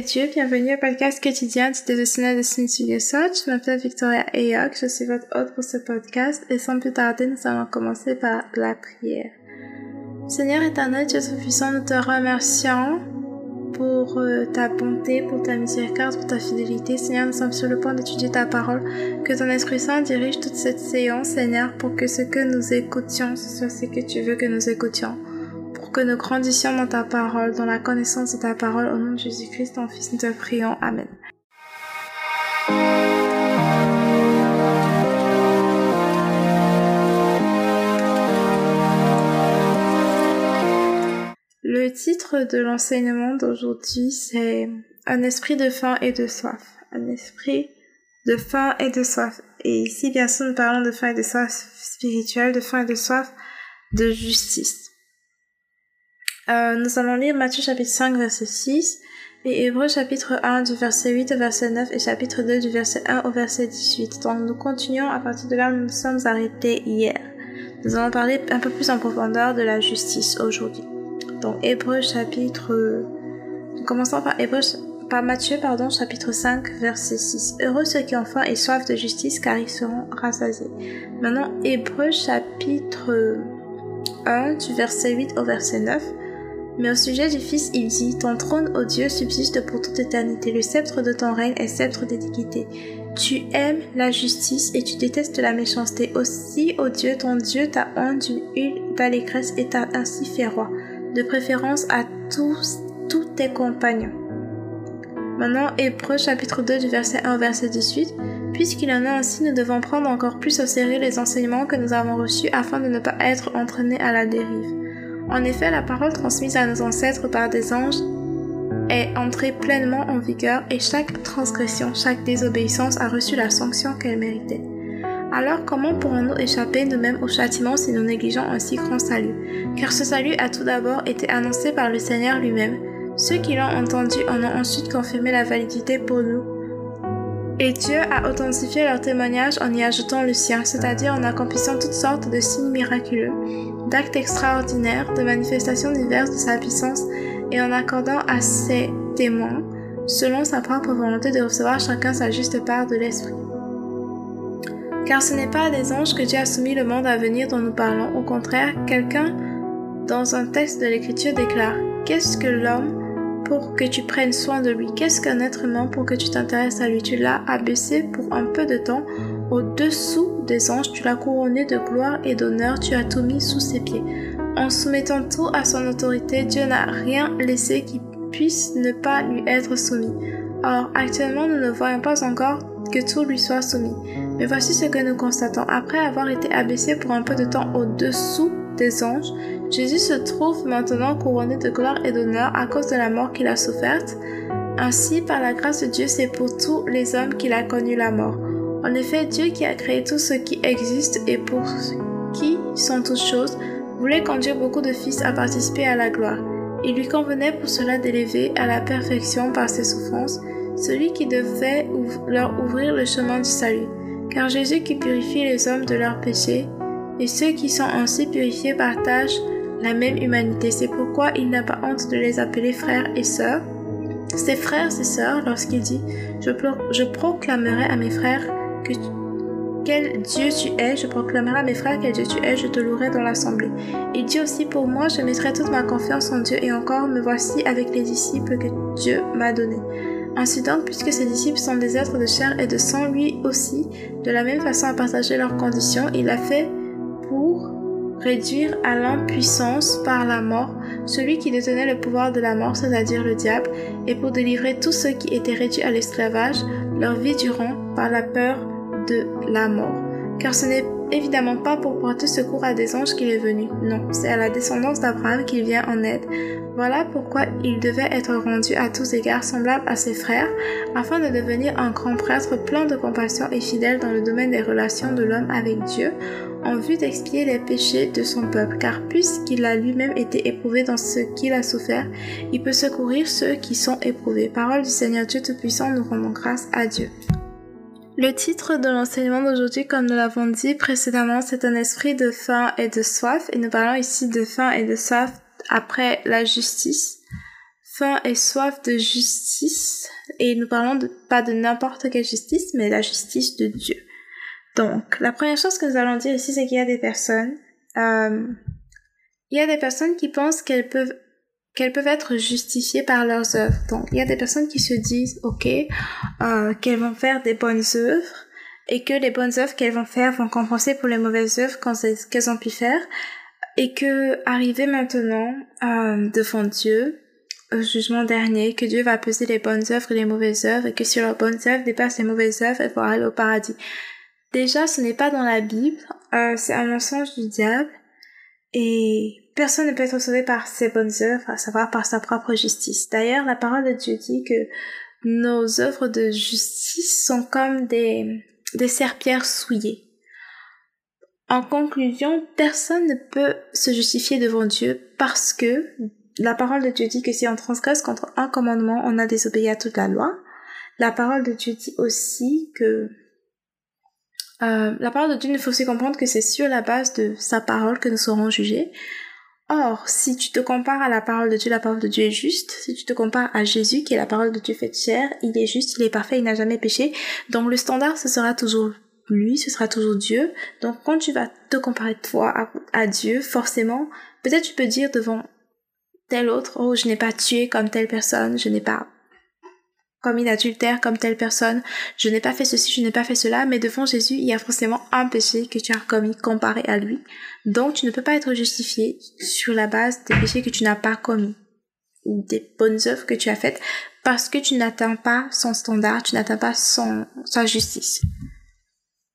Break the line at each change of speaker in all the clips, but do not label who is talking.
Bienvenue au podcast quotidien du dévotionnel de Smith Je m'appelle Victoria Ayok, je suis votre hôte pour ce podcast et sans plus tarder, nous allons commencer par la prière. Seigneur éternel, Dieu Tout-Puissant, nous te remercions pour euh, ta bonté, pour ta miséricorde, pour ta fidélité. Seigneur, nous sommes sur le point d'étudier ta parole. Que ton Esprit Saint dirige toute cette séance, Seigneur, pour que ce que nous écoutions, ce soit ce que tu veux que nous écoutions que nous grandissions dans ta parole, dans la connaissance de ta parole. Au nom de Jésus-Christ, ton Fils, nous te prions. Amen. Le titre de l'enseignement d'aujourd'hui, c'est Un esprit de faim et de soif. Un esprit de faim et de soif. Et ici, bien sûr, nous parlons de faim et de soif spirituelle, de faim et de soif de justice. Euh, nous allons lire Matthieu chapitre 5 verset 6 et Hébreu chapitre 1 du verset 8 au verset 9 et chapitre 2 du verset 1 au verset 18. Donc nous continuons à partir de là où nous nous sommes arrêtés hier. Nous allons parler un peu plus en profondeur de la justice aujourd'hui. Donc Hébreu chapitre... Nous commençons par Hébreu par Matthieu, pardon, chapitre 5, verset 6. Heureux ceux qui ont faim et soif de justice, car ils seront rassasiés. Maintenant, Hébreu, chapitre 1, du verset 8 au verset 9. Mais au sujet du Fils, il dit, Ton trône, ô Dieu, subsiste pour toute éternité. Le sceptre de ton règne est sceptre d'équité. Tu aimes la justice et tu détestes la méchanceté. Aussi, ô Dieu, ton Dieu t'a honte d'une huile d'allégresse et t'a ainsi fait roi, de préférence à tous, tous tes compagnons. Maintenant, Hébreu chapitre 2 du verset 1 au verset 18. Puisqu'il en a ainsi, nous devons prendre encore plus au sérieux les enseignements que nous avons reçus afin de ne pas être entraînés à la dérive. En effet, la parole transmise à nos ancêtres par des anges est entrée pleinement en vigueur et chaque transgression, chaque désobéissance a reçu la sanction qu'elle méritait. Alors comment pourrons-nous échapper nous-mêmes au châtiment si nous négligeons un si grand salut? Car ce salut a tout d'abord été annoncé par le Seigneur lui-même. Ceux qui l'ont entendu en ont ensuite confirmé la validité pour nous. Et Dieu a authentifié leur témoignage en y ajoutant le sien, c'est-à-dire en accomplissant toutes sortes de signes miraculeux d'actes extraordinaires, de manifestations diverses de sa puissance et en accordant à ses témoins, selon sa propre volonté de recevoir chacun sa juste part de l'Esprit. Car ce n'est pas des anges que Dieu a soumis le monde à venir dont nous parlons, au contraire, quelqu'un dans un texte de l'Écriture déclare Qu'est-ce que l'homme pour que tu prennes soin de lui? Qu'est-ce qu'un être humain pour que tu t'intéresses à lui? Tu l'as abaissé pour un peu de temps au-dessous des anges, tu l'as couronné de gloire et d'honneur, tu as tout mis sous ses pieds. En soumettant tout à son autorité, Dieu n'a rien laissé qui puisse ne pas lui être soumis. Or, actuellement, nous ne voyons pas encore que tout lui soit soumis. Mais voici ce que nous constatons. Après avoir été abaissé pour un peu de temps au-dessous des anges, Jésus se trouve maintenant couronné de gloire et d'honneur à cause de la mort qu'il a soufferte. Ainsi, par la grâce de Dieu, c'est pour tous les hommes qu'il a connu la mort. En effet, Dieu qui a créé tout ce qui existe et pour qui sont toutes choses, voulait conduire beaucoup de fils à participer à la gloire. Il lui convenait pour cela d'élever à la perfection par ses souffrances celui qui devait leur ouvrir le chemin du salut. Car Jésus qui purifie les hommes de leurs péchés, et ceux qui sont ainsi purifiés partagent la même humanité. C'est pourquoi il n'a pas honte de les appeler frères et sœurs. Ses frères et sœurs, lorsqu'il dit, je, je proclamerai à mes frères quel Dieu tu es, je proclamerai à mes frères quel Dieu tu es, je te louerai dans l'assemblée. Il dit aussi pour moi, je mettrai toute ma confiance en Dieu et encore me voici avec les disciples que Dieu m'a donnés. Ainsi donc, puisque ces disciples sont des êtres de chair et de sang, lui aussi, de la même façon à partager leurs conditions, il a fait pour réduire à l'impuissance par la mort celui qui détenait le pouvoir de la mort, c'est-à-dire le diable, et pour délivrer tous ceux qui étaient réduits à l'esclavage, leur vie durant, par la peur de la mort. Car ce n'est évidemment pas pour porter secours à des anges qu'il est venu, non, c'est à la descendance d'Abraham qu'il vient en aide. Voilà pourquoi il devait être rendu à tous égards semblable à ses frères, afin de devenir un grand prêtre plein de compassion et fidèle dans le domaine des relations de l'homme avec Dieu, en vue d'expier les péchés de son peuple, car puisqu'il a lui-même été éprouvé dans ce qu'il a souffert, il peut secourir ceux qui sont éprouvés. Parole du Seigneur Dieu Tout-Puissant, nous rendons grâce à Dieu. Le titre de l'enseignement d'aujourd'hui, comme nous l'avons dit précédemment, c'est un esprit de faim et de soif, et nous parlons ici de faim et de soif après la justice. faim et soif de justice, et nous parlons pas de n'importe quelle justice, mais la justice de Dieu. Donc, la première chose que nous allons dire ici, c'est qu'il y a des personnes, euh, il y a des personnes qui pensent qu'elles peuvent qu'elles peuvent être justifiées par leurs œuvres. Donc, il y a des personnes qui se disent, ok, euh, qu'elles vont faire des bonnes œuvres et que les bonnes œuvres qu'elles vont faire vont compenser pour les mauvaises œuvres qu'elles ont pu faire et que arriver maintenant euh, devant Dieu au jugement dernier, que Dieu va peser les bonnes œuvres et les mauvaises œuvres et que si leurs bonnes œuvres dépassent les mauvaises œuvres, elles vont aller au paradis. Déjà, ce n'est pas dans la Bible, euh, c'est un mensonge du diable et personne ne peut être sauvé par ses bonnes œuvres, à savoir par sa propre justice. D'ailleurs, la parole de Dieu dit que nos œuvres de justice sont comme des, des serpillères souillées. En conclusion, personne ne peut se justifier devant Dieu parce que la parole de Dieu dit que si on transgresse contre un commandement, on a désobéi à toute la loi. La parole de Dieu dit aussi que euh, la parole de Dieu, il faut aussi comprendre que c'est sur la base de sa parole que nous serons jugés. Or, si tu te compares à la parole de Dieu, la parole de Dieu est juste. Si tu te compares à Jésus, qui est la parole de Dieu faite chair, il est juste, il est parfait, il n'a jamais péché. Donc le standard, ce sera toujours lui, ce sera toujours Dieu. Donc quand tu vas te comparer toi à, à Dieu, forcément, peut-être tu peux dire devant tel autre, oh, je n'ai pas tué comme telle personne, je n'ai pas commis adultère comme telle personne, je n'ai pas fait ceci, je n'ai pas fait cela, mais devant Jésus, il y a forcément un péché que tu as commis comparé à lui. Donc tu ne peux pas être justifié sur la base des péchés que tu n'as pas commis ou des bonnes œuvres que tu as faites parce que tu n'atteins pas son standard, tu n'atteins pas son, sa justice.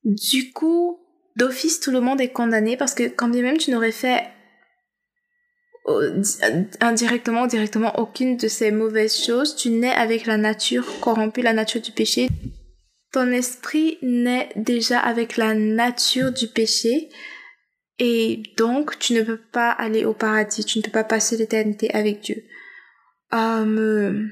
Du coup, d'office, tout le monde est condamné parce que quand même tu n'aurais fait indirectement ou directement aucune de ces mauvaises choses. Tu nais avec la nature corrompue, la nature du péché. Ton esprit naît déjà avec la nature du péché. Et donc, tu ne peux pas aller au paradis, tu ne peux pas passer l'éternité avec Dieu. Euh,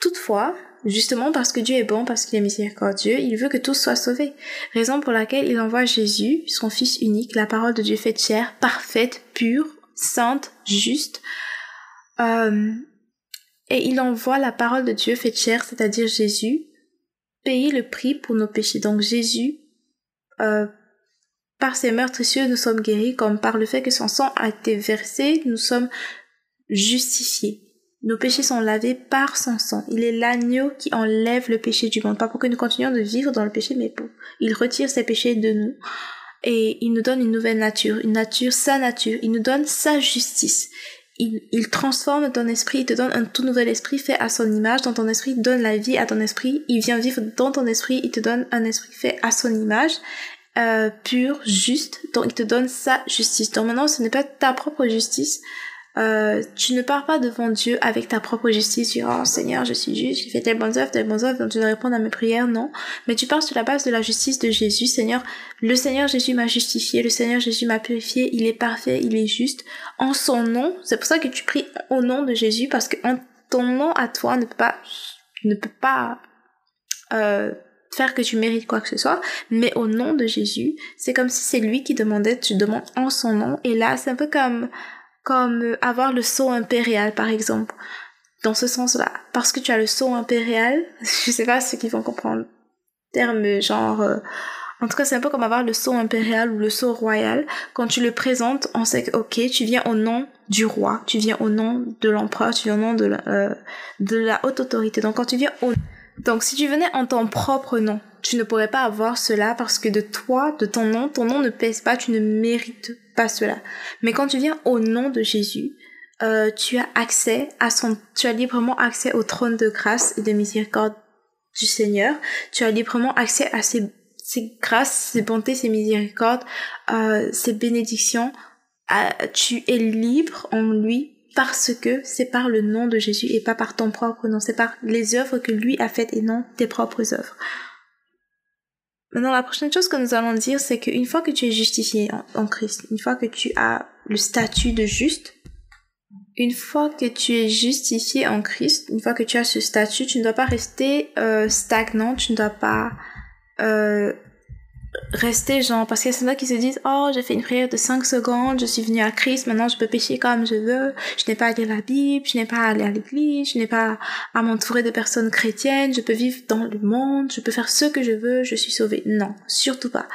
toutefois, justement parce que Dieu est bon, parce qu'il est miséricordieux, il veut que tous soient sauvés. Raison pour laquelle il envoie Jésus, son Fils unique, la parole de Dieu faite chair, parfaite, pure, sainte, juste. Euh, et il envoie la parole de Dieu faite chair, c'est-à-dire Jésus, payer le prix pour nos péchés. Donc Jésus, euh, par ses meurtrissures, nous sommes guéris, comme par le fait que son sang a été versé, nous sommes justifiés. Nos péchés sont lavés par son sang. Il est l'agneau qui enlève le péché du monde. Pas pour que nous continuions de vivre dans le péché, mais pour. Il retire ses péchés de nous et il nous donne une nouvelle nature, une nature, sa nature, il nous donne sa justice. Il, il, transforme ton esprit, il te donne un tout nouvel esprit fait à son image, dans ton esprit, il donne la vie à ton esprit, il vient vivre dans ton esprit, il te donne un esprit fait à son image, euh, pur, juste, donc il te donne sa justice. Donc maintenant, ce n'est pas ta propre justice, euh, tu ne pars pas devant Dieu avec ta propre justice, tu oh Seigneur, je suis juste, j'ai fait telle bonne œuvre, telle bonne œuvre, donc tu dois répondre à mes prières, non. Mais tu pars sur la base de la justice de Jésus, Seigneur. Le Seigneur Jésus m'a justifié, le Seigneur Jésus m'a purifié, il est parfait, il est juste. En son nom, c'est pour ça que tu pries au nom de Jésus, parce que en ton nom à toi ne peut pas, ne peut pas, euh, faire que tu mérites quoi que ce soit, mais au nom de Jésus, c'est comme si c'est lui qui demandait, tu demandes en son nom, et là, c'est un peu comme, comme euh, avoir le sceau impérial par exemple. Dans ce sens-là. Parce que tu as le sceau impérial je sais pas ceux qui vont comprendre terme genre euh, en tout cas c'est un peu comme avoir le sceau impérial ou le sceau royal. Quand tu le présentes on sait que ok tu viens au nom du roi. Tu viens au nom de l'empereur. Tu viens au nom de la, euh, de la haute autorité. Donc quand tu viens au donc si tu venais en ton propre nom tu ne pourrais pas avoir cela parce que de toi, de ton nom, ton nom ne pèse pas, tu ne mérites pas cela. Mais quand tu viens au nom de Jésus, euh, tu as accès à son, tu as librement accès au trône de grâce et de miséricorde du Seigneur. Tu as librement accès à ses, ses grâces, ses bontés, ses miséricordes, euh, ses bénédictions. Euh, tu es libre en lui parce que c'est par le nom de Jésus et pas par ton propre nom. C'est par les œuvres que lui a faites et non tes propres œuvres. Maintenant, la prochaine chose que nous allons dire, c'est qu'une fois que tu es justifié en, Christ, une fois que tu as le statut de juste, une fois que tu es justifié en Christ, une fois que tu as ce statut, tu ne dois pas rester euh, stagnant, tu ne dois pas euh, rester genre parce qu'il y a certains qui se disent oh j'ai fait une prière de 5 secondes je suis venu à Christ maintenant je peux pécher comme je veux. Je n'ai pas à lire la Bible je n'ai pas à aller à l'église je n'ai pas à m'entourer de personnes chrétiennes. Je peux vivre dans le monde je peux faire ce que je veux je suis sauvé non surtout pas.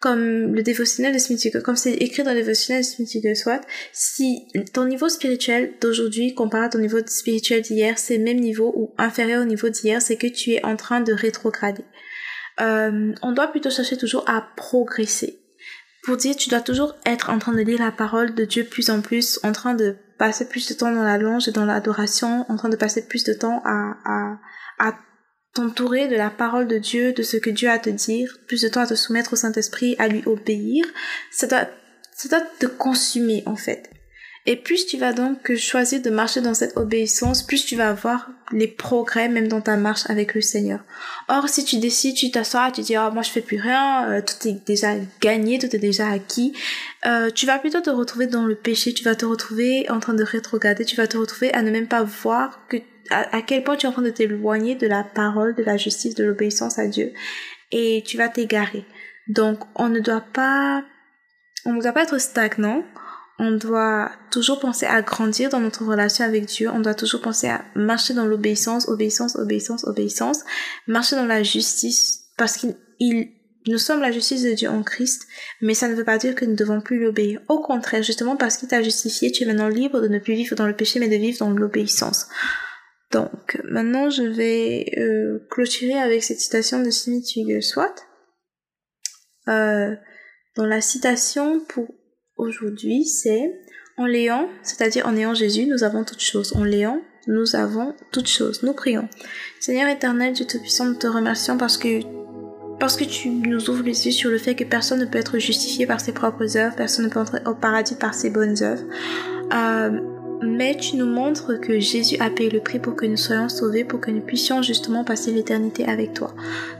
Comme le dévotionnel de Smith comme c'est écrit dans le dévotionnel de Smith soit, si ton niveau spirituel d'aujourd'hui comparé à ton niveau spirituel d'hier, c'est le même niveau ou inférieur au niveau d'hier, c'est que tu es en train de rétrograder. Euh, on doit plutôt chercher toujours à progresser. Pour dire, tu dois toujours être en train de lire la parole de Dieu plus en plus, en train de passer plus de temps dans la louange et dans l'adoration, en train de passer plus de temps à, à, à t'entourer de la parole de Dieu, de ce que Dieu a à te dire, plus de temps à te soumettre au Saint-Esprit, à lui obéir. Ça doit, ça doit te consumer, en fait. Et plus tu vas donc choisir de marcher dans cette obéissance, plus tu vas avoir les progrès même dans ta marche avec le Seigneur. Or, si tu décides, tu t'assois, tu dis oh, moi je fais plus rien, euh, tout est déjà gagné, tout est déjà acquis, euh, tu vas plutôt te retrouver dans le péché, tu vas te retrouver en train de rétrograder, tu vas te retrouver à ne même pas voir que à, à quel point tu es en train de t'éloigner de la parole, de la justice, de l'obéissance à Dieu, et tu vas t'égarer. Donc, on ne doit pas, on ne doit pas être stagnant on doit toujours penser à grandir dans notre relation avec Dieu. On doit toujours penser à marcher dans l'obéissance, obéissance, obéissance, obéissance. Marcher dans la justice parce qu'il, nous sommes la justice de Dieu en Christ, mais ça ne veut pas dire que nous ne devons plus l'obéir. Au contraire, justement parce qu'il t'a justifié, tu es maintenant libre de ne plus vivre dans le péché, mais de vivre dans l'obéissance. Donc, maintenant, je vais euh, clôturer avec cette citation de Smith Wigglesworth. Euh, dans la citation pour aujourd'hui, c'est en léant, c'est-à-dire en ayant Jésus, nous avons toutes choses. En léant, nous avons toutes choses. Nous prions. Seigneur éternel, Dieu Tout-Puissant, nous te remercions parce que parce que tu nous ouvres les yeux sur le fait que personne ne peut être justifié par ses propres œuvres, personne ne peut entrer au paradis par ses bonnes œuvres. Euh, mais tu nous montres que Jésus a payé le prix pour que nous soyons sauvés, pour que nous puissions justement passer l'éternité avec toi.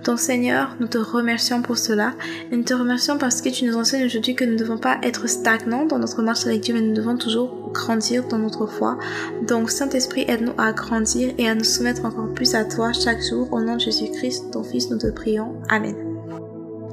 Donc Seigneur, nous te remercions pour cela et nous te remercions parce que tu nous enseignes aujourd'hui que nous ne devons pas être stagnants dans notre marche avec Dieu, mais nous devons toujours grandir dans notre foi. Donc Saint-Esprit, aide-nous à grandir et à nous soumettre encore plus à toi chaque jour. Au nom de Jésus-Christ, ton Fils, nous te prions. Amen.